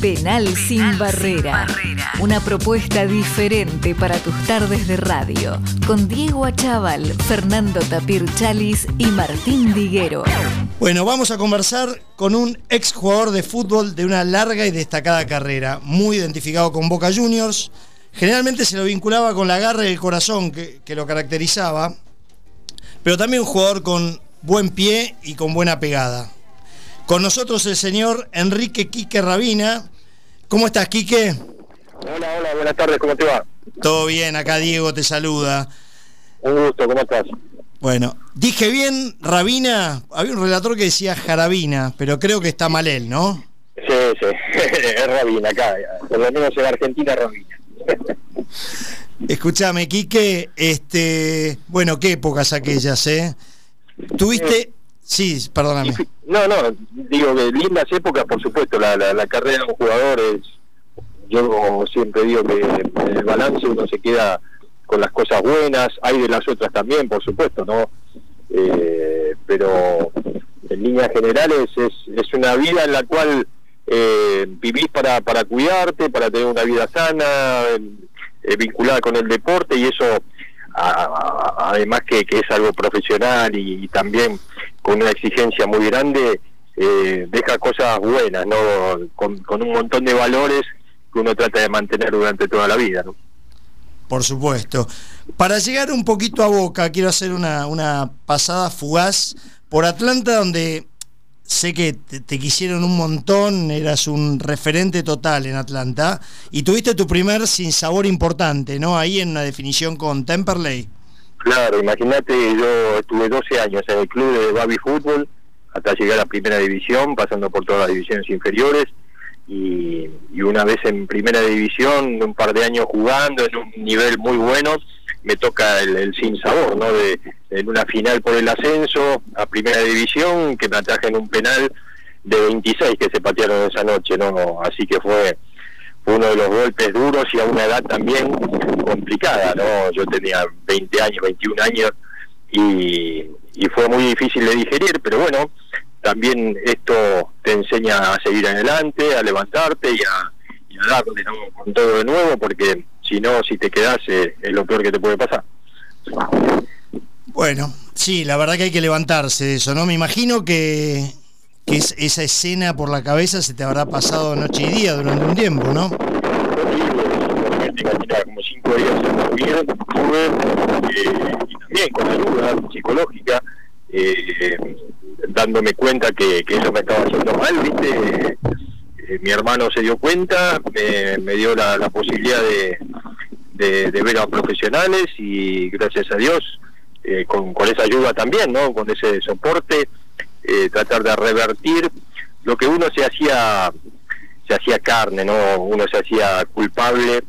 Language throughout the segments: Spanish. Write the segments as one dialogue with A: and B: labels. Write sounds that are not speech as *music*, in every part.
A: Penal, sin, barrera. Una propuesta diferente para tus tardes de radio. Con Diego Achával, Fernando Tapir Chalis y Martín Diguero.
B: Bueno, vamos a conversar con un ex jugador de fútbol de una larga y destacada carrera, muy identificado con Boca Juniors. Generalmente se lo vinculaba con la garra y el corazón que, que lo caracterizaba, pero también un jugador con buen pie y con buena pegada. Con nosotros el señor Enrique Quique Rabina. ¿Cómo estás, Quique?
C: Hola, hola, buenas tardes, ¿cómo te va?
B: Todo bien, acá Diego te saluda.
C: Un gusto, ¿cómo estás?
B: Bueno, dije bien Rabina, había un relator que decía Jarabina, pero creo que está mal él, ¿no?
C: Sí, sí, *laughs* es Rabina acá, por lo menos en Argentina Rabina.
B: Escúchame, Quique, este, bueno, qué épocas aquellas, ¿eh? Tuviste, sí, perdóname.
C: No, no, digo que lindas épocas, por supuesto, la, la, la carrera de un jugador es, yo siempre digo que en el balance uno se queda con las cosas buenas, hay de las otras también, por supuesto, ¿no? Eh, pero en líneas generales es, es una vida en la cual eh, vivís para, para cuidarte, para tener una vida sana, eh, vinculada con el deporte y eso a, además que, que, es algo profesional y, también con una exigencia muy grande, eh, deja cosas buenas, ¿no? Con, un montón de valores que uno trata de mantener durante toda la vida, ¿no?
B: Por supuesto. Para llegar un poquito a Boca, quiero hacer una, una pasada fugaz por Atlanta, donde sé que te, te, quisieron un montón, eras un referente total en Atlanta, y tuviste tu primer sinsabor importante, ¿no? Ahí en una definición con Temperley.
C: Claro, imagínate, yo estuve 12 años en el club de Baby Fútbol, hasta llegar a primera división, pasando por todas las divisiones inferiores, y, una vez en primera división, un par de años jugando en un nivel muy bueno, me toca el, el sin sabor, ¿no? De, en una final por el ascenso a primera división, que me atajen un penal de 26 que se patearon esa noche, ¿no? Así que fue uno de los golpes duros y a una edad también complicada, ¿no? Yo tenía 20 años, 21 años y, y fue muy difícil de digerir, pero bueno, también esto te enseña a seguir adelante, a levantarte y a, y a darle con todo de nuevo, porque si no, si te quedas, eh, es lo peor que te puede pasar.
B: Bueno, sí, la verdad que hay que levantarse de eso, ¿no? Me imagino que, que es, esa escena por la cabeza se te habrá pasado noche y día durante un tiempo, ¿no?
C: como cinco días eh, y también con ayuda psicológica, eh, dándome cuenta que, eso me estaba haciendo mal, ¿viste? Eh, mi hermano se dio cuenta, me, dio la, posibilidad de, ver a profesionales y gracias a Dios, eh, con, esa ayuda también, ¿no? Con ese soporte, eh, tratar de revertir lo que uno se hacía se hacía carne, ¿no? Uno se hacía culpable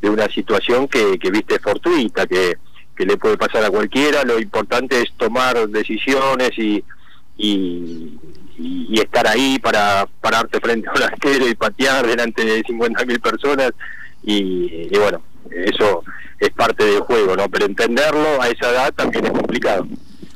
C: de una situación que, que viste fortuita, que, que le puede pasar a cualquiera, lo importante es tomar decisiones y, y, y, estar ahí para pararte frente a un *laughs* arquero y patear delante de 50.000 personas y, y, bueno, eso es parte del juego, ¿no? Pero entenderlo a esa edad también es complicado.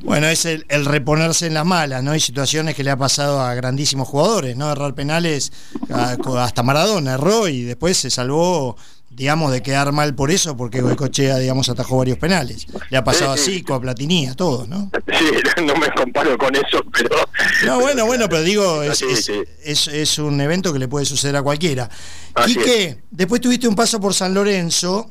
B: Bueno, es el, el reponerse en las malas, ¿no? Hay situaciones que le ha pasado a grandísimos jugadores, ¿no? Errar penales, hasta Maradona erró y después se salvó digamos, de quedar mal por eso, porque Goicochea, digamos, atajó varios penales. Le ha pasado a Zico, a Platini, a todos, ¿no?
C: Sí, *laughs* no me comparo con eso, pero...
B: No, *laughs* bueno, bueno, pero digo, es, es, es, es, un evento que le puede suceder a cualquiera. Así Quique, después tuviste un paso por San Lorenzo,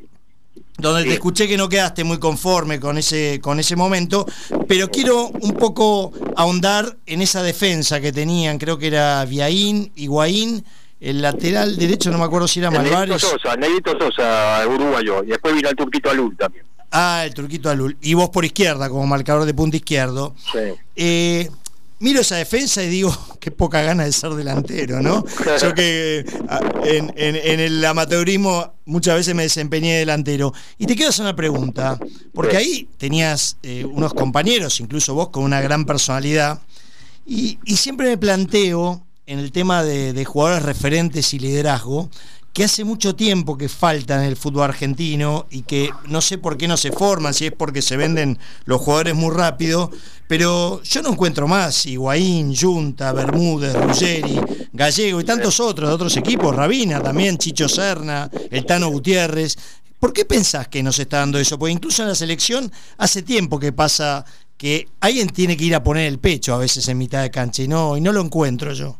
B: donde te escuché que no quedaste muy conforme con ese, con ese momento, pero quiero un poco ahondar en esa defensa que tenían, creo que era Viaín, Higuaín, el lateral derecho, no me acuerdo si era Malvares.
C: Sosa, Negrito Sosa, uruguayo. Y después vino el Turquito Alul también.
B: Ah, el Turquito Alul. Y vos por izquierda, como marcador de punta izquierdo.
C: Sí.
B: Eh, miro esa defensa y digo, *laughs* qué poca gana de ser delantero, ¿no? Yo que en, en, en, el amateurismo muchas veces me desempeñé delantero. Y te quiero hacer una pregunta, porque ahí tenías eh, unos compañeros, incluso vos, con una gran personalidad, y, y siempre me planteo en el tema de, de, jugadores referentes y liderazgo, que hace mucho tiempo que falta en el fútbol argentino y que no sé por qué no se forman, si es porque se venden los jugadores muy rápido, pero yo no encuentro más Higuaín, Junta, Bermúdez, Ruggeri, Gallego y tantos otros de otros equipos, Rabina también, Chicho Serna, el Tano Gutiérrez. ¿Por qué pensás que nos está dando eso? Porque incluso en la selección hace tiempo que pasa que alguien tiene que ir a poner el pecho a veces en mitad de cancha y no, y no lo encuentro yo.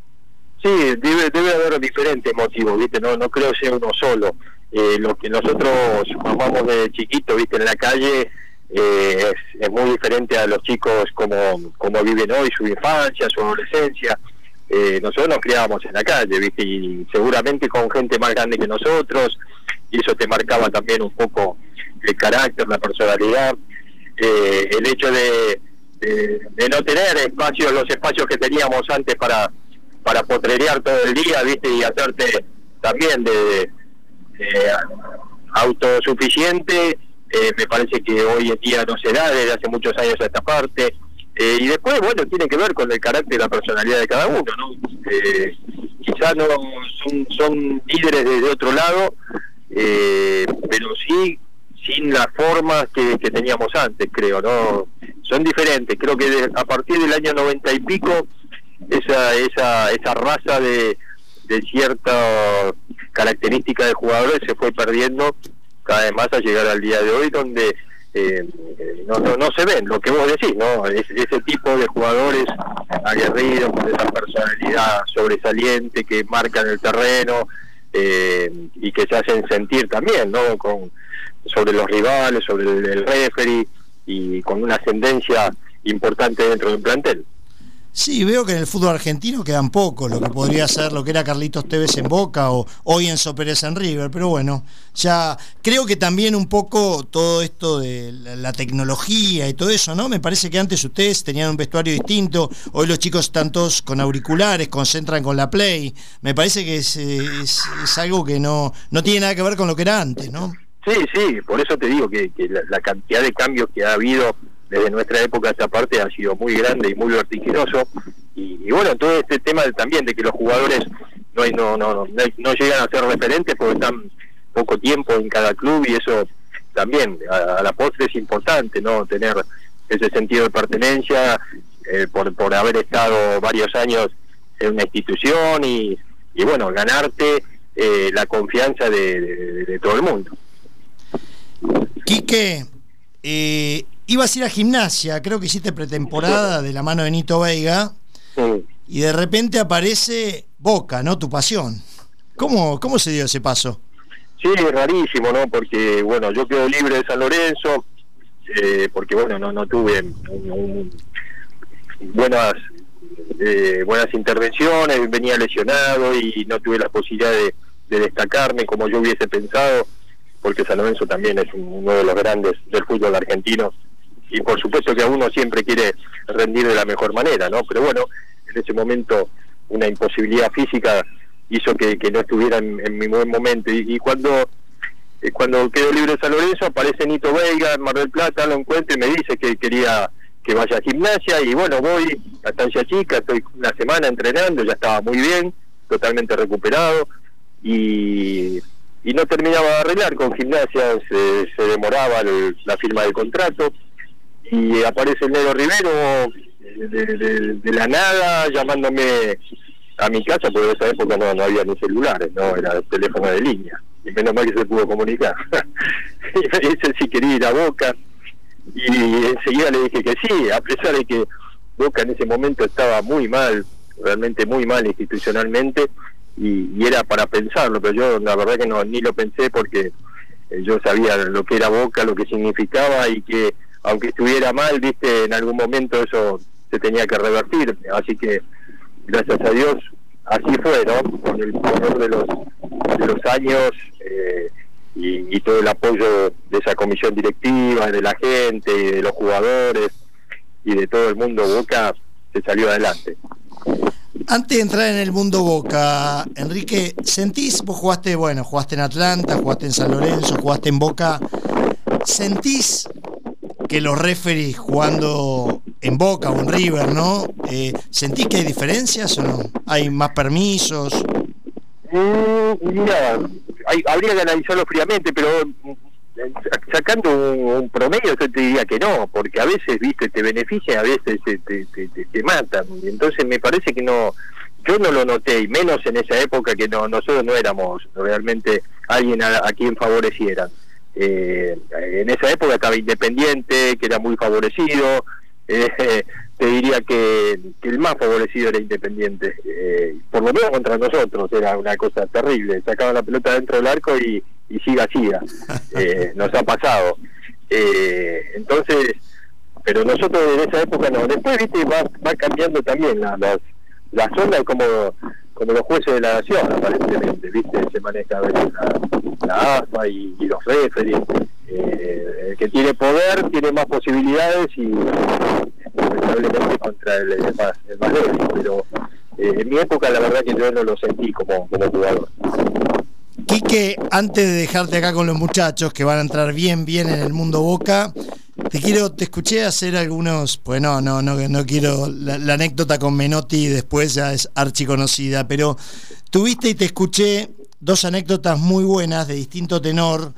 C: Sí, debe, debe haber diferentes motivos, ¿viste? No, no creo sea uno solo. Eh, lo que nosotros formamos de chiquito, ¿viste? En la calle eh, es, muy diferente a los chicos como, como viven hoy, su infancia, su adolescencia. Eh, nosotros nos criábamos en la calle, ¿viste? Y seguramente con gente más grande que nosotros, y eso te marcaba también un poco el carácter, la personalidad. el hecho de, de no tener espacios, los espacios que teníamos antes para para potrerear todo el día, ¿viste? Y hacerte también de, autosuficiente, eh, me parece que hoy en día no se da desde hace muchos años a esta parte. Eh, y después, bueno, tiene que ver con el carácter y la personalidad de cada uno, ¿no? Eh, quizás no son, son líderes desde otro lado, eh, pero sí sin las formas que, que teníamos antes, creo, ¿no? Son diferentes, creo que a partir del año noventa y pico esa esa esa raza de, de cierta característica de jugadores se fue perdiendo cada vez más a llegar al día de hoy donde eh, no, no, no se ven lo que vos decís no ese tipo de jugadores aguerridos con esa personalidad sobresaliente que marcan el terreno eh, y que se hacen sentir también no con sobre los rivales sobre el, el referee y con una ascendencia importante dentro del plantel
B: Sí, veo que en el fútbol argentino quedan pocos, lo que podría ser lo que era Carlitos Tevez en Boca o hoy en Pérez en River, pero bueno, ya creo que también un poco todo esto de la, tecnología y todo eso, ¿no? Me parece que antes ustedes tenían un vestuario distinto, hoy los chicos están todos con auriculares, concentran con la Play, me parece que es, algo que no, no tiene nada que ver con lo que era antes, ¿no?
C: Sí, sí, por eso te digo que, la cantidad de cambios que ha habido desde nuestra época esta parte ha sido muy grande y muy vertiginoso. Y, bueno todo este tema también de que los jugadores no, no, no, no, llegan a ser referentes porque están poco tiempo en cada club y eso también a, la postre es importante no tener ese sentido de pertenencia eh, por, por haber estado varios años en una institución y, y bueno ganarte eh, la confianza de, todo el mundo.
B: Quique eh, ibas a ir a gimnasia, creo que hiciste pretemporada de la mano de Nito Veiga, y de repente aparece Boca, ¿no? Tu pasión. ¿Cómo, cómo se dio ese paso?
C: Sí, rarísimo, ¿no? Porque, bueno, yo quedo libre de San Lorenzo, eh, porque, bueno, no, no tuve buenas eh, buenas intervenciones, venía lesionado y no tuve la posibilidad de, de destacarme como yo hubiese pensado, porque San Lorenzo también es uno de los grandes del fútbol argentino y por supuesto que a uno siempre quiere rendir de la mejor manera, ¿no? Pero bueno, en ese momento una imposibilidad física hizo que, no estuviera en, mi buen momento y, cuando eh, cuando quedó libre San Lorenzo aparece Nito Veiga en Mar del Plata, lo encuentro y me dice que quería que vaya a gimnasia y bueno, voy a estancia chica, estoy una semana entrenando, ya estaba muy bien, totalmente recuperado y, y no terminaba de arreglar con gimnasia, se, demoraba la firma del contrato y aparece el negro Rivero de, la nada llamándome a mi casa, porque en esa época no, no había ni celulares, no era el teléfono de línea, y menos mal que se pudo comunicar. *laughs* y me dice si quería ir a Boca, y enseguida le dije que sí, a pesar de que Boca en ese momento estaba muy mal, realmente muy mal institucionalmente, y, y era para pensarlo, pero yo la verdad que no ni lo pensé porque eh, yo sabía lo que era Boca, lo que significaba y que aunque estuviera mal, viste, en algún momento eso se tenía que revertir, así que gracias a Dios así fue, ¿no? Con el poder de los, años eh, y, todo el apoyo de esa comisión directiva, de la gente, y de los jugadores y de todo el mundo Boca, se salió adelante.
B: Antes de entrar en el mundo Boca, Enrique, ¿sentís, vos jugaste, bueno, jugaste en Atlanta, jugaste en San Lorenzo, jugaste en Boca, ¿sentís que los referees jugando en Boca o en River, ¿no? Eh, ¿Sentís que hay diferencias o no? ¿Hay más permisos?
C: Mm, mira, habría que analizarlo fríamente, pero mm, sacando un, promedio yo te diría que no, porque a veces, viste, te beneficia, a veces te, te, te, te matan. Entonces me parece que no, yo no lo noté, y menos en esa época que no nosotros no éramos realmente alguien a, quien favorecieran. Eh, en esa época estaba Independiente, que era muy favorecido, eh, *laughs* te diría que, el más favorecido era Independiente, eh, por lo menos contra nosotros, era una cosa terrible, sacaba la pelota dentro del arco y, y siga, siga, *laughs* nos ha pasado. entonces, pero nosotros en esa época no, después viste va, va cambiando también las la zona es como, como los jueces de la nación, aparentemente, ¿viste? Se maneja la, la AFA y, los referees. Eh, el que tiene poder tiene más posibilidades y lamentablemente contra el, más, el más débil, pero eh, en mi época la verdad que yo no lo sentí como, como jugador.
B: Quique, antes de dejarte acá con los muchachos que van a entrar bien, bien en el mundo Boca, te quiero, te escuché hacer algunos, pues no, no, no, no quiero, la, anécdota con Menotti después ya es archiconocida, pero tuviste y te escuché dos anécdotas muy buenas de distinto tenor,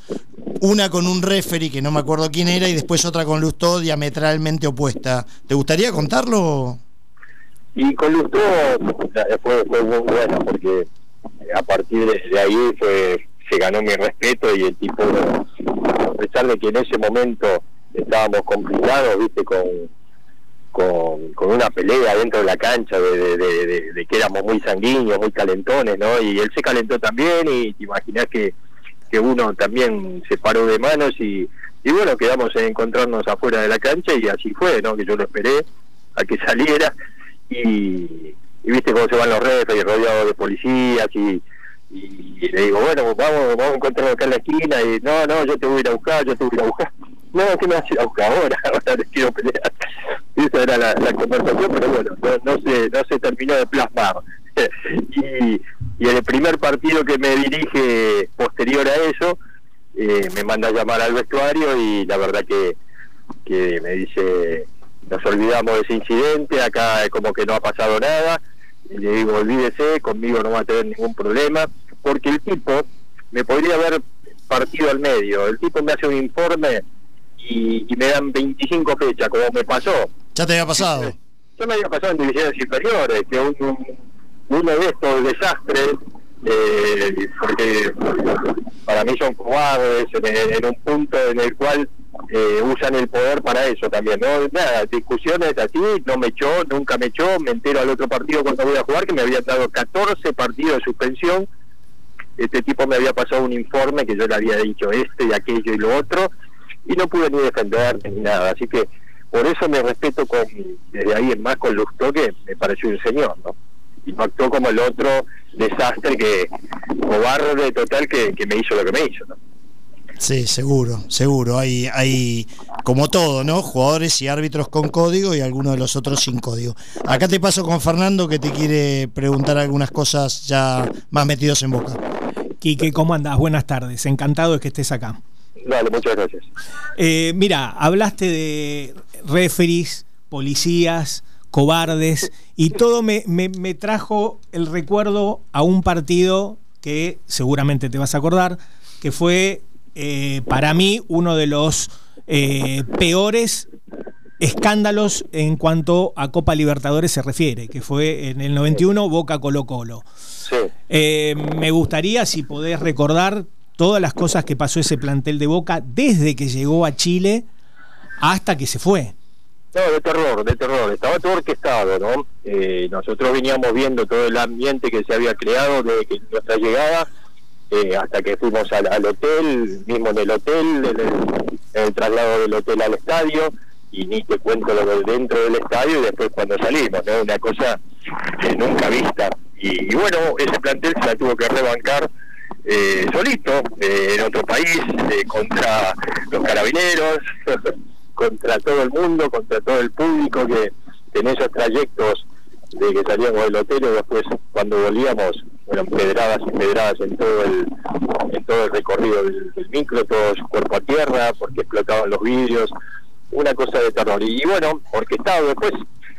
B: una con un referee que no me acuerdo quién era y después otra con Lustó diametralmente opuesta. ¿Te gustaría contarlo?
C: Y con Lustó fue, fue muy buena porque a partir de ahí fue, se ganó mi respeto y el tipo, a pesar de que en ese momento estábamos complicados, viste, con, con, una pelea dentro de la cancha de, que éramos muy sanguíneos, muy calentones, ¿no? Y él se calentó también y te imaginas que, que uno también se paró de manos y, y bueno, quedamos en encontrarnos afuera de la cancha y así fue, ¿no? Que yo lo esperé a que *laughs* saliera y, y viste cómo se van los y rodeados de policías y, y le digo, bueno, vamos, vamos a encontrarnos acá en la esquina y no, no, yo te voy a ir a buscar, yo te voy a ir a buscar no, ¿qué me vas a buscar ahora? *laughs* Ahora les quiero pelear. Esa era la, conversación, pero bueno, no, se, no se terminó de plasmar. *laughs* y, y en el primer partido que me dirige posterior a eso, eh, me manda a llamar al vestuario y la verdad que, que me dice, nos olvidamos de ese incidente, acá como que no ha pasado nada, y le digo, olvídese, conmigo no va a tener ningún problema, porque el tipo me podría haber partido al medio, el tipo me hace un informe y, me dan 25 fechas, como me pasó.
B: ¿Ya te había pasado?
C: Yo me había pasado en divisiones inferiores, que uno de estos desastres, eh, porque para mí son cobardes en, un punto en el cual eh, usan el poder para eso también, ¿no? Nada, discusiones así, no me echó, nunca me echó, me entero al otro partido cuando voy a jugar que me habían dado 14 partidos de suspensión, este tipo me había pasado un informe que yo le había dicho este y aquello y lo otro, y no pude ni defenderme ni nada. Así que por eso me respeto con, desde ahí en más con Lustó, que me pareció un señor, ¿no? Y no actuó como el otro desastre que, cobarde total, que, que me hizo lo que me hizo, ¿no?
B: Sí, seguro, seguro. Hay, hay, como todo, ¿no? Jugadores y árbitros con código y algunos de los otros sin código. Acá te paso con Fernando que te quiere preguntar algunas cosas ya más metidos en boca.
D: Quique, ¿cómo andás? Buenas tardes. Encantado de que estés acá.
C: Dale, muchas gracias.
D: Eh, mira, hablaste de referees, policías, cobardes, y todo me, trajo el recuerdo a un partido que seguramente te vas a acordar, que fue eh, para mí uno de los eh, peores escándalos en cuanto a Copa Libertadores se refiere, que fue en el 91 Boca Colo Colo. Sí. me gustaría si podés recordar todas las cosas que pasó ese plantel de Boca desde que llegó a Chile hasta que se fue.
C: No, de terror, de terror. Estaba todo orquestado, ¿no? Eh, nosotros veníamos viendo todo el ambiente que se había creado desde nuestra llegada eh, hasta que fuimos al, hotel, mismo en el hotel, en el, traslado del hotel al estadio, y ni te cuento lo de dentro del estadio y después cuando salimos, ¿no? Una cosa nunca vista. Y, y bueno, ese plantel se la tuvo que rebancar eh, solito eh, en otro país eh, contra los carabineros, *laughs* contra todo el mundo, contra todo el público que, en esos trayectos de que salíamos del hotel y después cuando volvíamos eran pedradas y pedradas en todo el en todo el recorrido del, micro, todos cuerpo a tierra porque explotaban los vidrios, una cosa de terror. Y, bueno, orquestado después,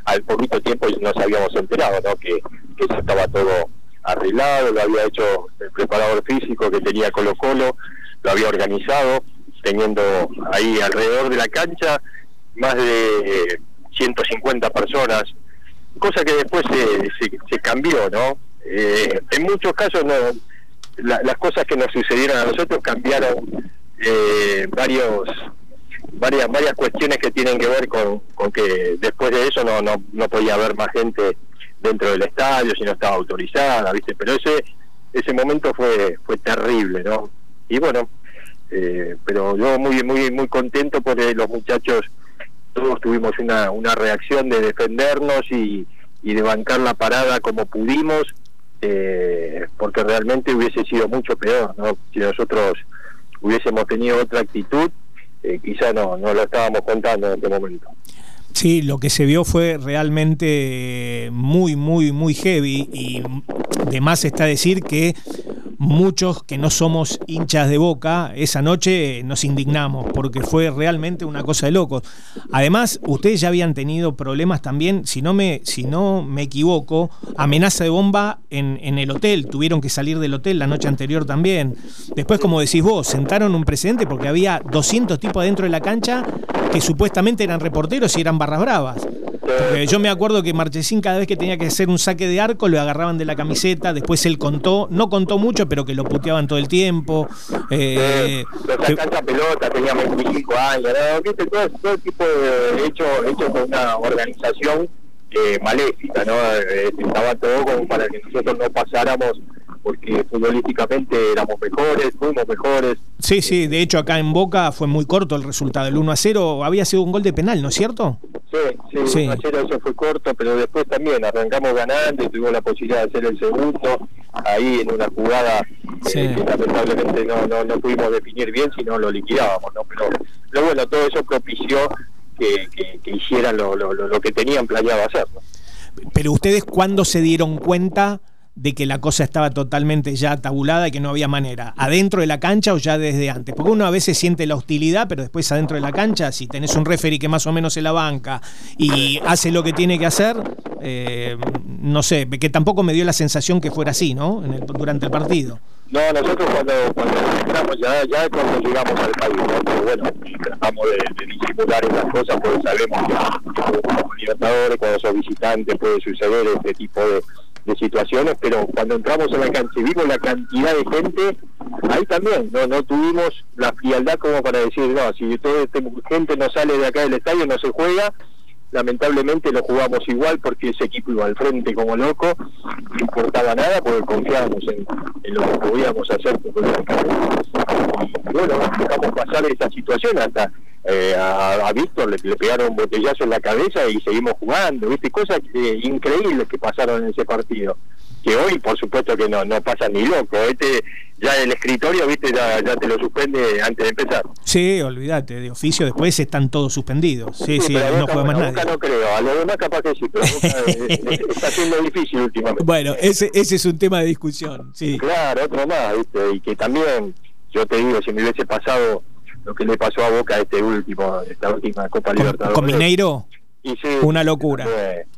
C: al poquito tiempo nos habíamos enterado ¿no? que, que eso estaba todo arreglado, lo había hecho el preparador físico que tenía Colo Colo, lo había organizado, teniendo ahí alrededor de la cancha más de 150 personas, cosa que después se, se, cambió, ¿no? Eh, en muchos casos no, las cosas que nos sucedieron a nosotros cambiaron eh, varios varias varias cuestiones que tienen que ver con, con que después de eso no, no, no podía haber más gente dentro del estadio si no estaba autorizada, ¿viste? Pero ese ese momento fue fue terrible, ¿no? Y bueno, eh, pero yo muy muy muy contento porque los muchachos todos tuvimos una, una reacción de defendernos y, y de bancar la parada como pudimos, eh, porque realmente hubiese sido mucho peor, ¿no? Si nosotros hubiésemos tenido otra actitud, eh, quizá no, no lo estábamos contando en este momento.
D: Sí, lo que se vio fue realmente muy, muy, muy heavy y de más está decir que muchos que no somos hinchas de boca, esa noche nos indignamos porque fue realmente una cosa de locos. Además, ustedes ya habían tenido problemas también, si no me, si no me equivoco, amenaza de bomba en, en el hotel, tuvieron que salir del hotel la noche anterior también. Después, como decís vos, sentaron un precedente porque había 200 tipos adentro de la cancha que supuestamente eran reporteros y eran barras bravas. Yo me acuerdo que Marchesín cada vez que tenía que hacer un saque de arco lo agarraban de la camiseta, después él contó, no contó mucho, pero que lo puteaban todo el tiempo.
C: Eh, lo pelota, tenía 25 años, ¿Viste? Todo, todo, tipo de hecho, hecho con una organización eh, maléfica, ¿no? Eh, estaba todo como para que nosotros no pasáramos porque futbolísticamente éramos mejores, fuimos mejores.
D: Sí, sí, de hecho acá en Boca fue muy corto el resultado, el 1 a 0 había sido un gol de penal, ¿no es cierto?
C: Sí, sí, 1 a 0 eso fue corto, pero después también arrancamos ganando y tuvimos la posibilidad de hacer el segundo, ahí en una jugada eh, que lamentablemente no, no, no pudimos definir bien si no lo liquidábamos, ¿no? Pero, pero bueno, todo eso propició que, que, hicieran lo, lo, lo, que tenían planeado hacer.
D: Pero ustedes, ¿cuándo se dieron cuenta? De que la cosa estaba totalmente ya tabulada y que no había manera. ¿Adentro de la cancha o ya desde antes? Porque uno a veces siente la hostilidad, pero después adentro de la cancha, si tenés un referee que más o menos se la banca y hace lo que tiene que hacer, eh, no sé, que tampoco me dio la sensación que fuera así, ¿no? En el, durante el partido.
C: No, nosotros cuando, cuando entramos, ya, ya cuando llegamos al país, ¿no? bueno, tratamos de, de, disimular esas cosas porque sabemos que como libertadores, cuando sos visitante puede suceder este tipo de de situaciones, pero cuando entramos en la cancha vimos la cantidad de gente, ahí también no no tuvimos la frialdad como para decir, no, si toda esta gente no sale de acá del estadio, no se juega, lamentablemente lo jugamos igual porque ese equipo iba al frente como loco, no importaba nada porque confiábamos en, lo que podíamos hacer. Y bueno, dejamos pasar esa situación hasta eh, a, Víctor le, pegaron un botellazo en la cabeza y seguimos jugando, ¿viste? Cosas eh, increíbles que pasaron en ese partido. Que hoy, por supuesto, que no, no pasa ni loco. Este ya el escritorio, ¿viste? Ya, ya te lo suspende antes de empezar.
D: Sí, olvídate, de oficio después están todos suspendidos. Sí, sí, no juega más nadie.
C: no creo, a lo demás capaz que sí, pero *laughs* eh, está siendo difícil últimamente.
D: Bueno, ese, ese es un tema de discusión, sí.
C: Claro, otro más, ¿viste? Y que también, yo te digo, si me hubiese pasado lo que le pasó a Boca este último, esta última Copa Libertadores.
D: ¿Con Mineiro? Una locura.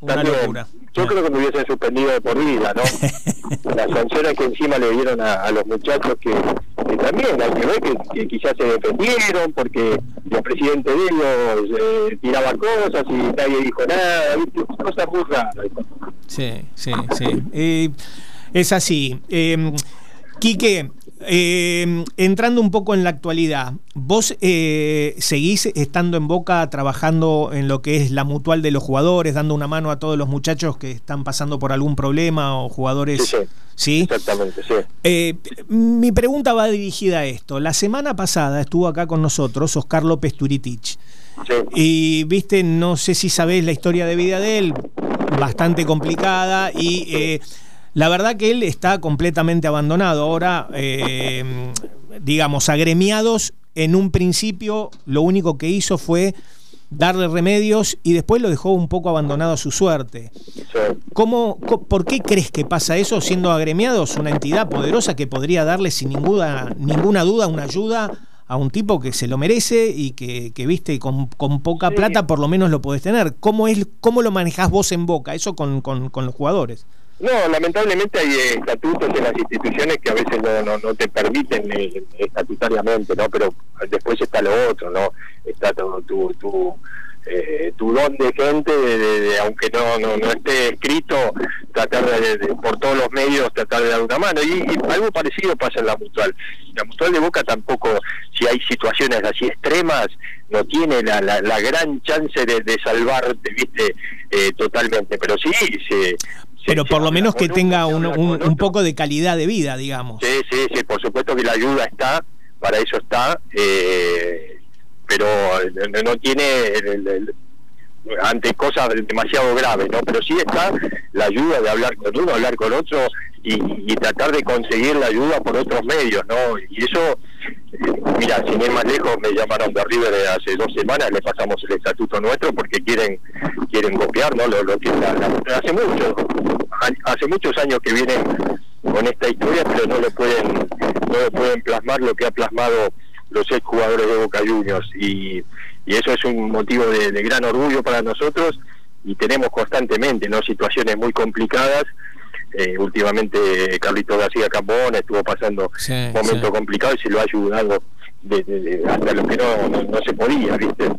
D: una locura.
C: Yo creo que me hubiesen suspendido de por vida, ¿no? *laughs* Las sanciones que encima le dieron a, los muchachos que, también hay que ver que, quizás se defendieron porque el presidente de ellos eh, tiraba cosas y nadie dijo nada, cosas muy raras.
D: Sí, sí, sí. Eh, es así. Quique, eh, entrando un poco en la actualidad, vos eh, seguís estando en Boca trabajando en lo que es la mutual de los jugadores, dando una mano a todos los muchachos que están pasando por algún problema o jugadores.
C: Sí, Exactamente, sí.
D: Eh, mi pregunta va dirigida a esto. La semana pasada estuvo acá con nosotros Oscar López Turitich. Sí. Y viste, no sé si sabés la historia de vida de él, bastante complicada y la verdad que él está completamente abandonado. Ahora, eh, digamos, agremiados, en un principio lo único que hizo fue darle remedios y después lo dejó un poco abandonado a su suerte. ¿Cómo, ¿Por qué crees que pasa eso siendo agremiados una entidad poderosa que podría darle sin ninguna, ninguna duda una ayuda a un tipo que se lo merece y que, que viste, con, con poca plata por lo menos lo podés tener? ¿Cómo, es, cómo lo manejás vos en Boca, eso con, con, con los jugadores?
C: No, lamentablemente hay estatutos en las instituciones que a veces no, no, te permiten eh, estatutariamente, ¿no? Pero después está lo otro, ¿no? Está tu, tu, tu, eh, tu don de gente, de, aunque no, no, no esté escrito, tratar de, por todos los medios, tratar de dar una mano. Y, algo parecido pasa en la mutual. La mutual de Boca tampoco, si hay situaciones así extremas, no tiene la, la, gran chance de, de salvarte, viste, eh, totalmente. Pero sí, se
D: pero por lo menos que tenga un, un, poco de calidad de vida, digamos.
C: Sí, sí, sí, por supuesto que la ayuda está, para eso está, eh, pero no tiene ante cosas demasiado graves, ¿no? Pero sí está la ayuda de hablar con uno, hablar con otro y, tratar de conseguir la ayuda por otros medios, ¿no? Y eso, mira, sin ir más lejos, me llamaron de River hace dos semanas, le pasamos el estatuto nuestro porque quieren quieren copiar, ¿no? Lo, lo hace mucho, hace muchos años que vienen con esta historia, pero no lo pueden no lo pueden plasmar lo que ha plasmado los ex jugadores de Boca Juniors y, y eso es un motivo de gran orgullo para nosotros y tenemos constantemente no situaciones muy complicadas eh, últimamente Carlito García Capón estuvo pasando un momento complicado y se lo ha ayudado de, hasta lo que no, no, se podía, ¿viste?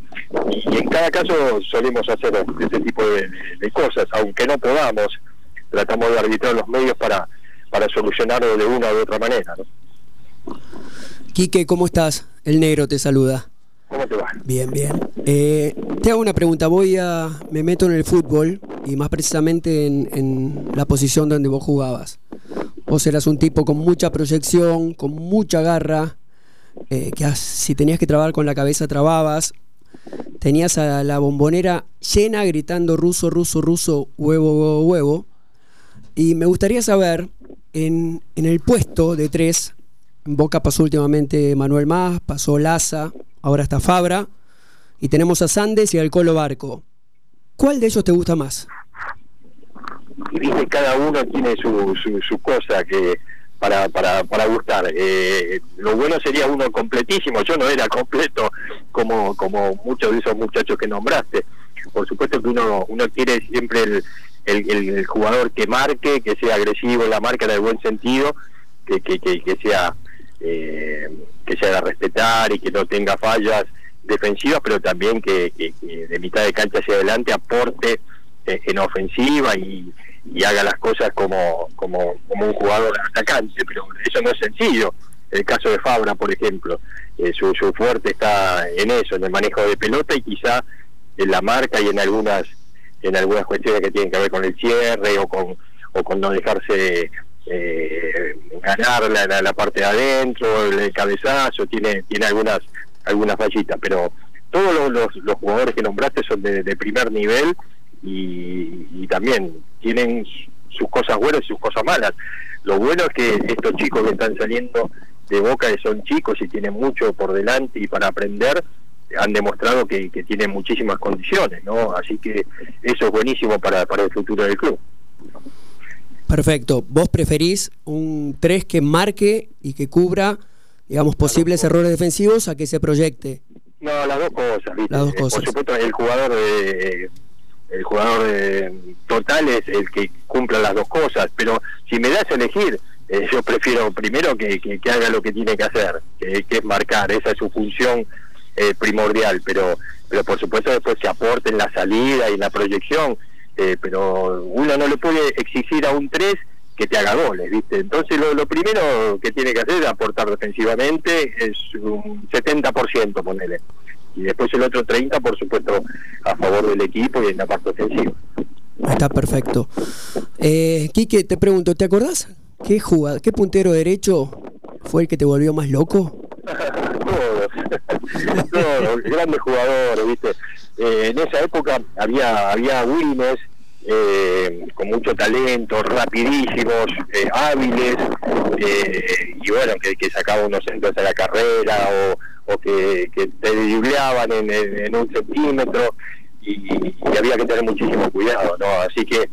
C: Y, en cada caso solemos hacer ese tipo de, cosas, aunque no podamos, tratamos de arbitrar los medios para, para solucionarlo de una u otra manera. ¿no?
E: Quique, ¿cómo estás? El negro te saluda.
C: ¿Cómo te va?
E: Bien, bien. Eh, te hago una pregunta. Voy a. Me meto en el fútbol y más precisamente en, la posición donde vos jugabas. Vos eras un tipo con mucha proyección, con mucha garra. Eh, que si tenías que trabar con la cabeza, trababas. Tenías a la bombonera llena gritando ruso, ruso, ruso, huevo, huevo, huevo. Y me gustaría saber, en, en el puesto de tres, en Boca pasó últimamente Manuel Más, pasó Laza, ahora está Fabra, y tenemos a Sandes y al Colo Barco. ¿Cuál de ellos te gusta más?
C: Viste, cada uno tiene su, su, cosa que para, para, para gustar. Eh, lo bueno sería uno completísimo. Yo no era completo como, como muchos de esos muchachos que nombraste. Por supuesto que uno, uno quiere siempre el, el, jugador que marque, que sea agresivo en la marca en el buen sentido, que, que, que sea eh, que se haga respetar y que no tenga fallas defensivas, pero también que, de mitad de cancha hacia adelante aporte eh, en ofensiva y, haga las cosas como, como, como un jugador atacante, pero eso no es sencillo. El caso de Fabra, por ejemplo, eh, su, su fuerte está en eso, en el manejo de pelota y quizá en la marca y en algunas en algunas cuestiones que tienen que ver con el cierre o con o con no dejarse eh, ganar la, parte de adentro, el cabezazo, tiene, tiene algunas, algunas fallitas, pero todos los, los, jugadores que nombraste son de, primer nivel y, también tienen sus cosas buenas y sus cosas malas. Lo bueno es que estos chicos que están saliendo de Boca, son chicos y tienen mucho por delante y para aprender, han demostrado que, que tienen muchísimas condiciones, ¿no? Así que eso es buenísimo para, para el futuro del club.
E: Perfecto. ¿Vos preferís un 3 que marque y que cubra, digamos, posibles errores defensivos a que se proyecte?
C: No, las dos cosas.
E: Las dos cosas.
C: Por supuesto, el jugador de, el jugador total es el que cumpla las dos cosas, pero si me das a elegir, eh, yo prefiero primero que, que, haga lo que tiene que hacer, que, es marcar, esa es su función eh, primordial, pero pero por supuesto después que aporte en la salida y en la proyección, eh, pero uno no le puede exigir a un 3 que te haga goles, ¿viste? Entonces lo, primero que tiene que hacer es aportar defensivamente, es un 70%, ponele. Y después el otro 30%, por supuesto, a favor del equipo y en la parte ofensiva.
E: Está perfecto. Eh, Quique, te pregunto, ¿te acordás qué jugada, qué puntero derecho fue el que te volvió más loco? *laughs* *laughs* *laughs*
C: todos, grandes jugadores, ¿viste? Eh, en esa época había había Wilmes eh, con mucho talento, rapidísimos, eh, hábiles, y bueno, que, que sacaban unos centros a la carrera o, que, que te dribleaban en, en, un centímetro. Y, había que tener muchísimo cuidado, ¿no? Así que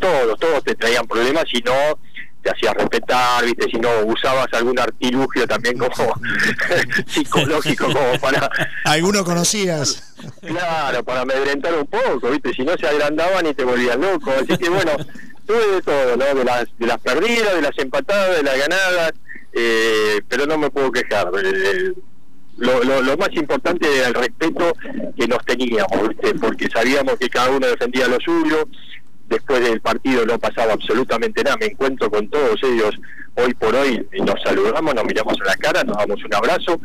C: todos, todos te traían problemas y no te hacías respetar, viste, si no usabas algún artilugio también como *laughs* psicológico como para...
B: Alguno conocías.
C: Claro, para amedrentar un poco, viste, si no se agrandaban y te volvías loco, así que bueno, tuve de todo, ¿no? De las, de las perdidas, de las empatadas, de las ganadas, eh, pero no me puedo quejar. Eh, lo, lo, más importante era el respeto que nos teníamos, porque sabíamos que cada uno defendía lo suyo. Después del partido no pasaba absolutamente nada. Me encuentro con todos ellos hoy por hoy y nos saludamos, nos miramos a la cara, nos damos un abrazo,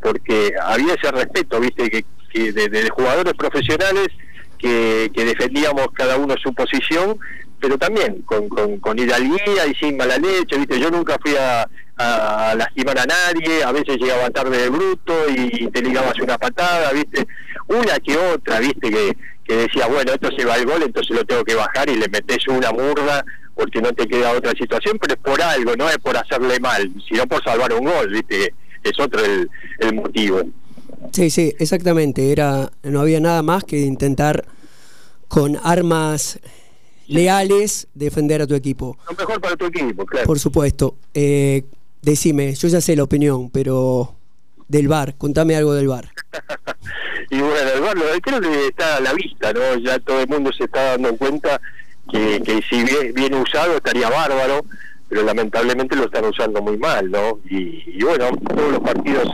C: porque había ese respeto, viste, que, que de, jugadores profesionales que, que defendíamos cada uno su posición pero también con, con, con hidalguía y sin mala leche, ¿viste? Yo nunca fui a, lastimar a nadie, a veces llegaba tarde de bruto y te ligabas una patada, ¿viste? Una que otra, ¿viste? Que, que decía, bueno, esto se va al gol, entonces lo tengo que bajar y le metes una murda porque no te queda otra situación, pero es por algo, no es por hacerle mal, sino por salvar un gol, ¿viste? Es otro el, el motivo.
E: Sí, sí, exactamente. Era, no había nada más que intentar con armas leales defender a tu equipo.
C: Lo mejor para tu equipo, claro.
E: Por supuesto. Eh, decime, yo ya sé la opinión, pero del bar, contame algo del bar. *laughs*
C: y bueno, el bar creo que está a la vista, ¿no? Ya todo el mundo se está dando cuenta que, que si bien, usado estaría bárbaro, pero lamentablemente lo están usando muy mal, ¿no? Y, bueno, todos los partidos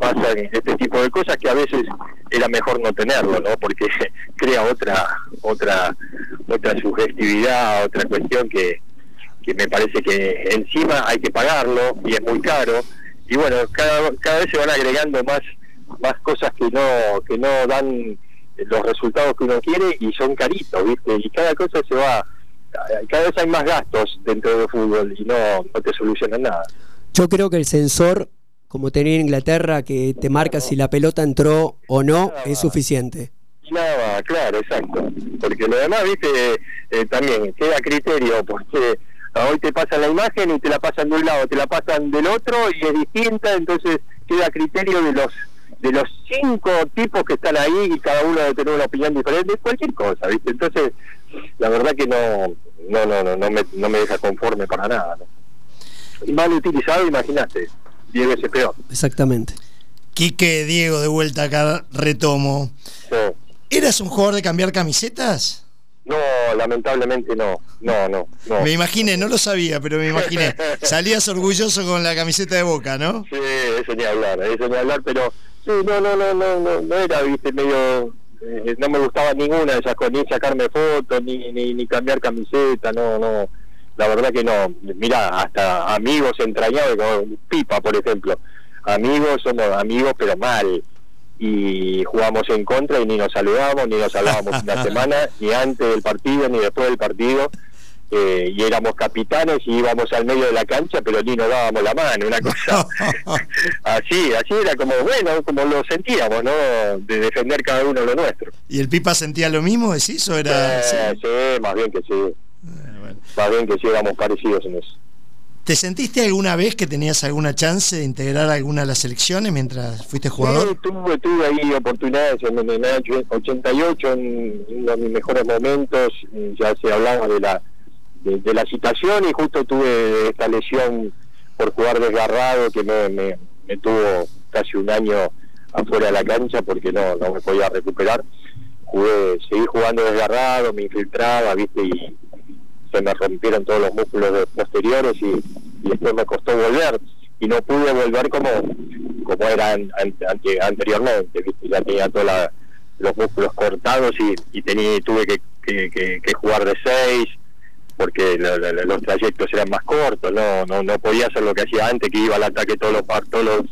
C: pasan este tipo de cosas que a veces era mejor no tenerlo, ¿no? Porque *laughs* crea otra otra otra sugestividad, otra cuestión que, que me parece que encima hay que pagarlo y es muy caro y bueno, cada, cada vez se van agregando más más cosas que no que no dan los resultados que uno quiere y son caritos, ¿viste? Y cada cosa se va cada vez hay más gastos dentro del fútbol y no, no te solucionan nada.
E: Yo creo que el sensor, como tenía en Inglaterra, que te marca si la pelota entró o no, es suficiente.
C: Nada, claro, exacto. Porque lo demás, viste, eh, también queda criterio, porque hoy te pasan la imagen y te la pasan de un lado, te la pasan del otro y es distinta, entonces queda criterio de los de los cinco tipos que están ahí y cada uno debe tener una opinión diferente, cualquier cosa, ¿viste? Entonces, la verdad que no no no no, no, me, no me deja conforme para nada. Y mal utilizado, imagínate, diez veces peor.
E: Exactamente.
B: Quique, Diego, de vuelta acá, retomo. ¿Eras un jugador de cambiar camisetas?
C: No, lamentablemente no. No, no, no.
B: Me imaginé, no lo sabía, pero me imaginé. *laughs* Salías orgulloso con la camiseta de Boca, ¿no?
C: Sí, eso ni hablar, eso ni hablar, pero sí, no, no, no, no, no, no era, viste, medio eh, no me gustaba ninguna de esas cosas, ni sacarme fotos, ni, ni, ni, cambiar camiseta, no, no, la verdad que no. Mira, hasta amigos entrañados, como Pipa, por ejemplo. Amigos, somos amigos, pero mal. Y jugamos en contra y ni nos saludamos, ni nos hablábamos una *laughs* semana, ni antes del partido, ni después del partido eh, y éramos capitanes y íbamos al medio de la cancha, pero ni nos dábamos la mano, una cosa *laughs* así, así era como, bueno, como lo sentíamos, ¿no? De defender cada uno lo nuestro.
B: ¿Y el Pipa sentía lo mismo, decís, o era...?
C: Sí, más bien que sí. Eh, más bien que sí, éramos parecidos en eso.
B: ¿Te sentiste alguna vez que tenías alguna chance de integrar alguna de las selecciones mientras fuiste jugador?
C: Sí, tuve, tuve ahí oportunidades en el año 88, en uno de mis mejores momentos, ya se hablaba de la de, la situación y justo tuve esta lesión por jugar desgarrado que me, me, tuvo casi un año afuera de la cancha porque no, no me podía recuperar. Jugué, seguí jugando desgarrado, me infiltraba, viste, y se me rompieron todos los músculos posteriores y, después me costó volver y no pude volver como como era anteriormente, ¿viste? ya tenía todos los músculos cortados y, y tenía tuve que, que, jugar de seis porque los trayectos eran más cortos, no, no no podía hacer lo que hacía antes, que iba al ataque todos los todos los,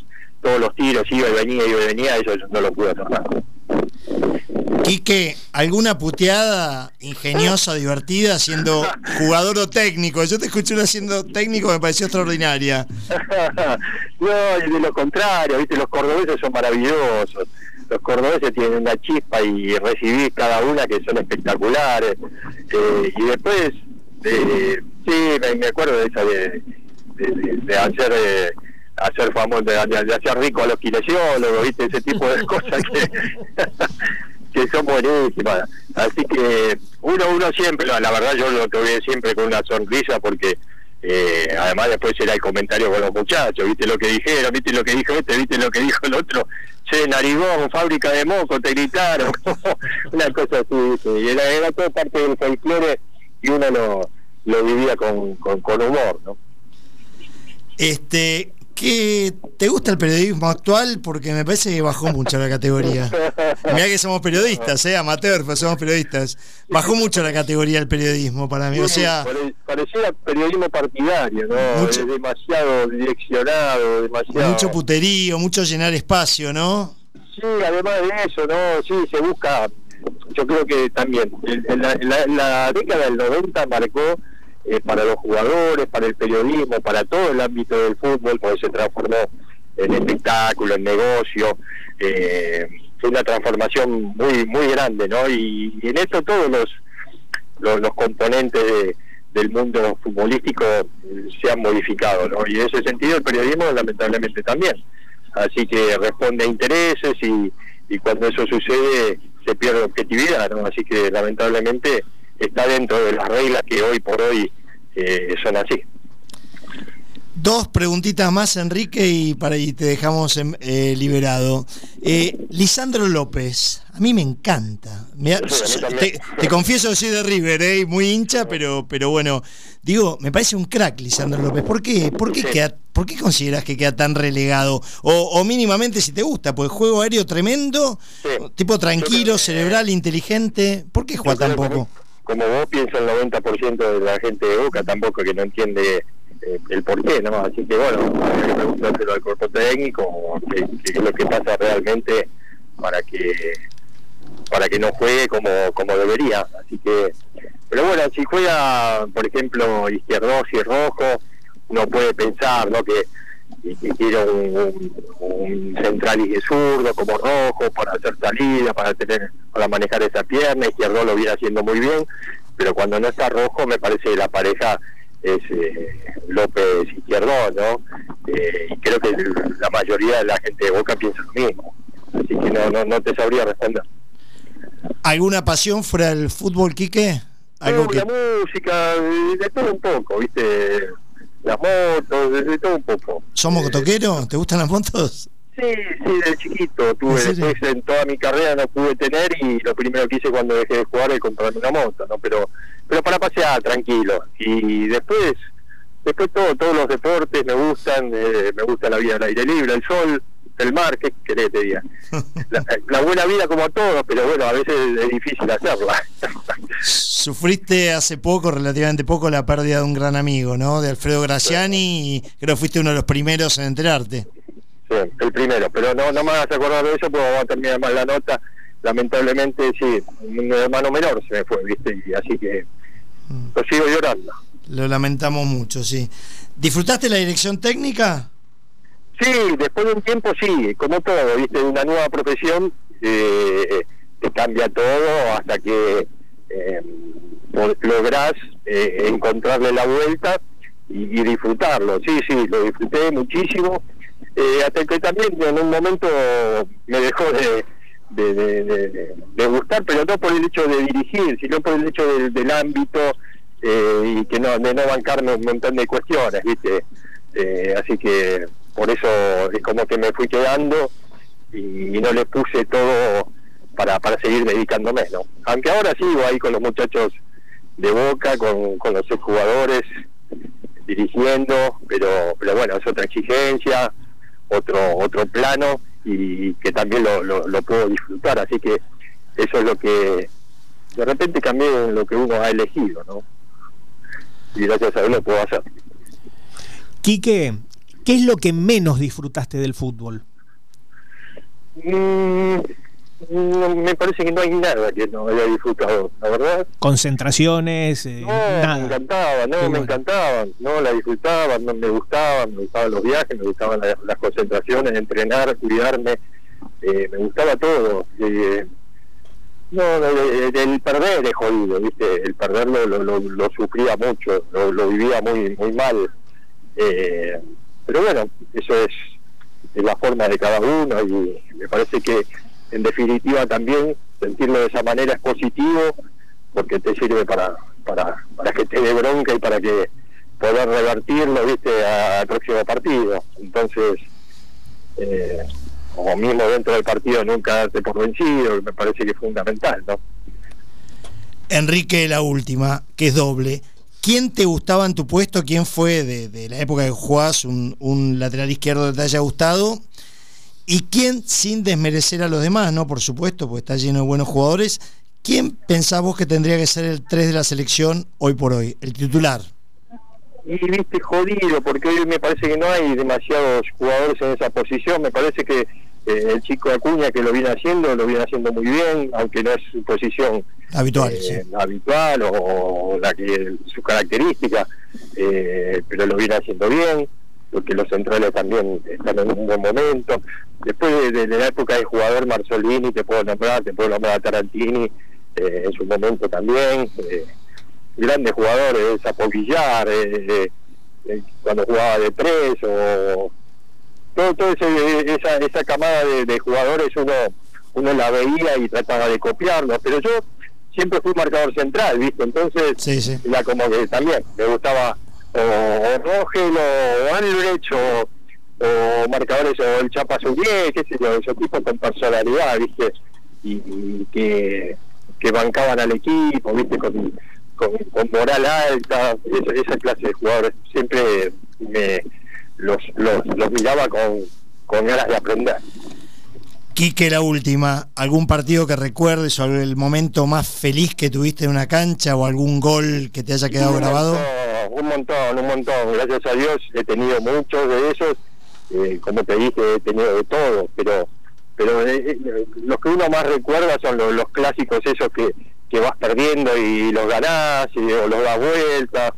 C: todos los tiros, iba y venía, iba y venía, eso no lo pude hacer más.
B: Quique, ¿alguna puteada ingeniosa, divertida, siendo jugador o técnico? Yo te escuché una siendo técnico, me pareció extraordinaria. *laughs*
C: no, de lo contrario, ¿viste? los cordobeses son maravillosos. Los cordobeses tienen una chispa y recibís cada una que son espectaculares. Eh, y después de, sí, me, acuerdo de esa de, de, hacer eh, hacer famoso, de, hacer rico a los kinesiólogos, viste, ese tipo de *laughs* cosas que, *laughs* que son buenísimas. Así que uno, uno siempre, la verdad yo lo tuve siempre con una sonrisa porque eh, además después era el comentario con los muchachos, viste lo que dijeron, viste lo que dijo este, viste lo que dijo el otro, che, narigón, fábrica de moco, te gritaron, *laughs* una cosa así, y era, era todo parte del folclore y uno lo, lo vivía con, con, con humor, ¿no?
B: Este, ¿qué, ¿Te gusta el periodismo actual? Porque me parece que bajó mucho la categoría. Mira que somos periodistas, ¿eh? Amateur, pero somos periodistas. Bajó mucho la categoría del periodismo para mí. O sea.
C: Parecía periodismo partidario, ¿no? Mucho, demasiado direccionado, demasiado.
B: Mucho puterío, mucho llenar espacio, ¿no?
C: Sí, además de eso, ¿no? Sí, se busca. Yo creo que también. En la, la década del 90 marcó eh, para los jugadores, para el periodismo, para todo el ámbito del fútbol, porque se transformó en espectáculo, en negocio. Eh, fue una transformación muy muy grande, ¿no? Y, en esto todos los, los, componentes del mundo futbolístico se han modificado, ¿no? Y en ese sentido el periodismo lamentablemente también. Así que responde a intereses y, y cuando eso sucede se pierde objetividad, ¿no? Así que lamentablemente está dentro de las reglas que hoy por hoy eh, son así.
B: Dos preguntitas más, Enrique, y para ahí te dejamos eh, liberado. Eh, Lisandro López, a mí me encanta. te, confieso, soy de River, eh, muy hincha, pero, pero bueno, digo, me parece un crack Lisandro López. ¿Por qué, por qué, queda, por qué consideras que queda tan relegado? O, mínimamente si te gusta, pues juego aéreo tremendo, tipo tranquilo, cerebral, inteligente. ¿Por qué juega tan poco?
C: Como vos piensa el 90% de la gente de Boca tampoco que no entiende eh, el por qué, ¿no? Así que bueno, me gusta hacerlo al cuerpo técnico, que, es lo que pasa realmente para que para que no juegue como, como debería. Así que, pero bueno, si juega, por ejemplo, izquierdo y rojo, uno puede pensar, ¿no? Que y quiere un, un, central y zurdo como rojo para hacer salida, para tener para manejar esa pierna, izquierdo lo viene haciendo muy bien, pero cuando no está rojo me parece que la pareja es eh, López Izquierdo, ¿no? Eh, y creo que la mayoría de la gente de Boca piensa lo mismo, así que no, no, no te sabría responder.
B: ¿Alguna pasión fuera del fútbol, Quique?
C: ¿Algo La música, de todo un poco, ¿viste? Las motos, de todo un poco.
B: ¿Somos motoqueros? ¿Te gustan las motos?
C: Sí, sí, de chiquito. Tuve, después en toda mi carrera no pude tener y lo primero que hice cuando dejé de jugar es comprarme una moto, ¿no? Pero, pero para pasear, tranquilo. Y después, después todo, todos los deportes me gustan, eh, me gusta la vida al aire libre, el sol, el mar, ¿qué querés te diga? *laughs* La, buena vida como a todos, pero bueno, a veces es difícil hacerla.
B: Sufriste hace poco, relativamente poco, la pérdida de un gran amigo, ¿no? De Alfredo Graciani, y creo que fuiste uno de los primeros en enterarte.
C: Sí, el primero, pero no, no me vas a acordar de eso porque vamos a terminar mal la nota. Lamentablemente, sí, un hermano menor se me fue, ¿viste? Y así que mm. lo sigo llorando.
B: Lo lamentamos mucho, sí. ¿Disfrutaste la dirección técnica?
C: Sí, después de un tiempo sí, como todo, viste, una nueva profesión eh, te cambia todo hasta que eh, lográs eh, encontrarle la vuelta y, disfrutarlo. Sí, sí, lo disfruté muchísimo, eh, hasta que también en un momento me dejó de, de, gustar, pero no por el hecho de dirigir, sino por el hecho del, ámbito y que no, de no bancarme un montón de cuestiones, viste. así que por eso es como que me fui quedando y, no le puse todo para, para seguir dedicándome, ¿no? Aunque ahora sigo ahí con los muchachos de Boca, con, con los jugadores dirigiendo, pero, pero bueno, es otra exigencia, otro otro plano y que también lo, puedo disfrutar, así que eso es lo que de repente cambié lo que uno ha elegido, ¿no? Y gracias a Dios lo puedo hacer.
D: Quique, ¿Qué es lo que menos disfrutaste del fútbol?
C: Mm, me parece que no hay nada que no haya disfrutado, la verdad.
D: Concentraciones,
C: eh, nada. Me encantaban, no, me encantaban, no, la disfrutaban, no, me gustaban, me gustaban los viajes, me gustaban las, concentraciones, entrenar, cuidarme, eh, me gustaba todo. Eh, no, el, perder es jodido, ¿viste? El perderlo lo, lo, sufría mucho, lo, lo, vivía muy muy mal. Eh, pero bueno, eso es, la forma de cada uno y me parece que en definitiva también sentirlo de esa manera es positivo porque te sirve para, para, para que te dé bronca y para que poder revertirlo, viste, al próximo partido. Entonces, eh, o mismo dentro del partido nunca darte por vencido, me parece que es fundamental, ¿no?
B: Enrique, la última, que es doble. ¿Quién te gustaba en tu puesto? ¿Quién fue de, la época que jugabas un, lateral izquierdo que te haya gustado? ¿Y quién, sin desmerecer a los demás, no? Por supuesto, porque está lleno de buenos jugadores, ¿quién pensás vos que tendría que ser el 3 de la selección hoy por hoy, el titular?
C: Y viste, jodido, porque hoy me parece que no hay demasiados jugadores en esa posición. Me parece que eh, el chico Acuña que lo viene haciendo, lo viene haciendo muy bien, aunque no es su posición
B: habitual,
C: eh, habitual o, la que su característica, eh, pero lo viene haciendo bien, porque los centrales también están en un buen momento. Después de, la época de jugador Marzolini, te puedo nombrar, te puedo nombrar a Tarantini en su momento también. grandes jugadores, Zapovillar, cuando jugaba de tres o todo, todo esa, esa camada de, jugadores uno uno la veía y trataba de copiarlo, pero yo siempre fui marcador central, ¿viste? Entonces,
B: sí,
C: era como que también me gustaba o, Rogel o Albrecht o, o marcadores o el Chapa Zurié, qué sé yo, esos tipos con personalidad, ¿viste? Y, que, que bancaban al equipo, ¿viste? Con, con, moral alta, esa, esa clase de jugadores siempre me los, los, miraba con, con ganas de aprender.
B: Quique, la última, ¿algún partido que recuerdes o el momento más feliz que tuviste en una cancha o algún gol que te haya quedado grabado?
C: un montón, un montón. Gracias a Dios he tenido muchos de esos. Eh, como te dije, he tenido de todo, pero pero eh, eh, los que uno más recuerda son los, los clásicos esos que, que vas perdiendo y los ganás y, o los das vuelta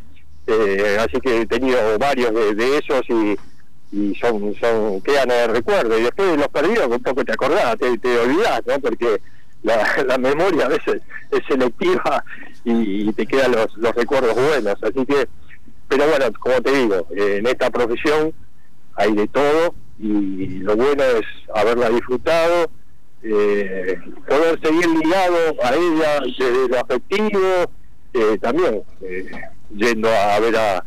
C: eh, así que he tenido varios de, esos y, son son quedan en el recuerdo y después de los perdidos un poco te acordás te, te olvidás ¿no? porque la, *laughs* memoria a veces es selectiva y, te quedan los, los recuerdos buenos así que pero bueno como te digo en esta profesión hay de todo y lo bueno es haberla disfrutado eh, poder seguir ligado a ella desde lo afectivo eh, también eh, yendo a, ver a,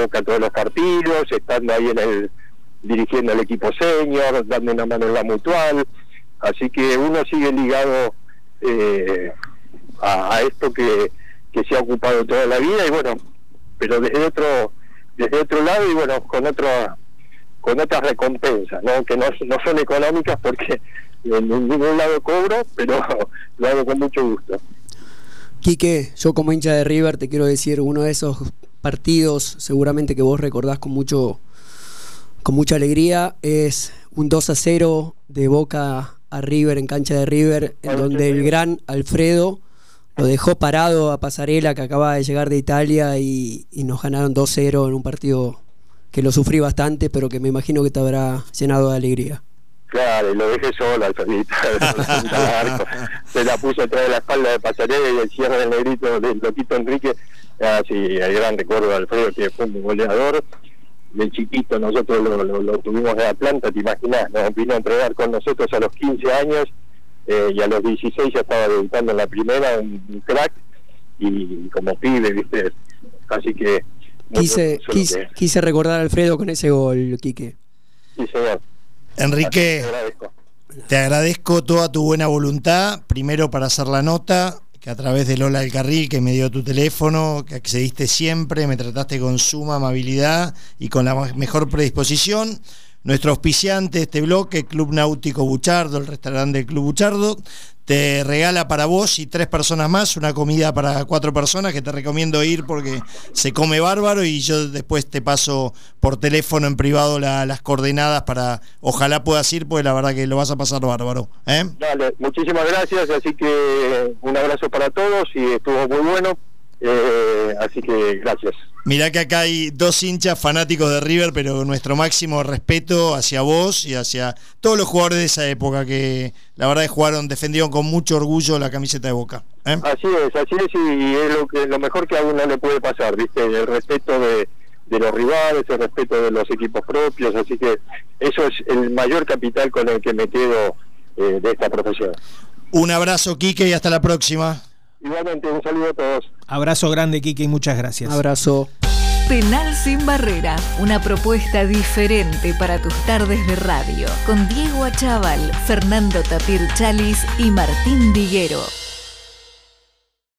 C: Boca todos los partidos, estando ahí en el dirigiendo el equipo senior, dando una mano en la mutual, así que uno sigue ligado eh, a, esto que, que se ha ocupado toda la vida y bueno, pero desde otro desde otro lado y bueno con otro con otras recompensas, ¿no? que no, no son económicas porque en ningún lado cobro, pero *laughs* lo hago con mucho gusto.
E: Quique, yo como hincha de River te quiero decir, uno de esos partidos seguramente que vos recordás con mucho con mucha alegría es un 2 a 0 de Boca a River en cancha de River, en donde el gran Alfredo lo dejó parado a Pasarela que acaba de llegar de Italia y, y nos ganaron 2-0 en un partido que lo sufrí bastante, pero que me imagino que te habrá llenado de alegría.
C: Claro, y lo dejé solo al solita, *laughs* se la puso atrás de la espalda de Pasarela y el cierre del negrito del loquito Enrique. Ah, sí, el gran recuerdo de Alfredo que fue un goleador. De chiquito nosotros lo, tuvimos de la planta, te imaginas, nos vino a entregar con nosotros a los 15 años eh, y a los 16 ya estaba debutando en la primera, un crack, y como pibe, viste, así que...
E: Quise, quise, quise recordar a Alfredo con ese gol, Quique.
C: Sí, señor.
B: Enrique, te agradezco. toda tu buena voluntad, primero para hacer la nota, que a través de Lola del Carril, que me dio tu teléfono, que accediste siempre, me trataste con suma amabilidad y con la mejor predisposición. Nuestro auspiciante, este bloque, Club Náutico Buchardo, el restaurante del Club Buchardo, te regala para vos y tres personas más una comida para cuatro personas que te recomiendo ir porque se come bárbaro y yo después te paso por teléfono en privado las coordenadas para ojalá puedas ir porque la verdad que lo vas a pasar bárbaro. ¿eh?
C: Dale, muchísimas gracias, así que un abrazo para todos y estuvo muy bueno. Eh, así que gracias.
B: Mirá que acá hay dos hinchas fanáticos de River, pero nuestro máximo respeto hacia vos y hacia todos los jugadores de esa época que la verdad jugaron, defendieron con mucho orgullo la camiseta de Boca.
C: ¿eh? Así es, así es y es lo, que, lo mejor que a uno le puede pasar, ¿viste? El respeto de, los rivales, el respeto de los equipos propios, así que eso es el mayor capital con el que me quedo eh, de esta profesión.
B: Un abrazo, Quique, y hasta la próxima.
C: Igualmente, un saludo a todos.
D: Abrazo grande, Kike, y muchas gracias.
E: Abrazo.
A: Penal sin barrera, una propuesta diferente para tus tardes de radio, con Diego Achával, Fernando Tapir Chalis y Martín Diguero.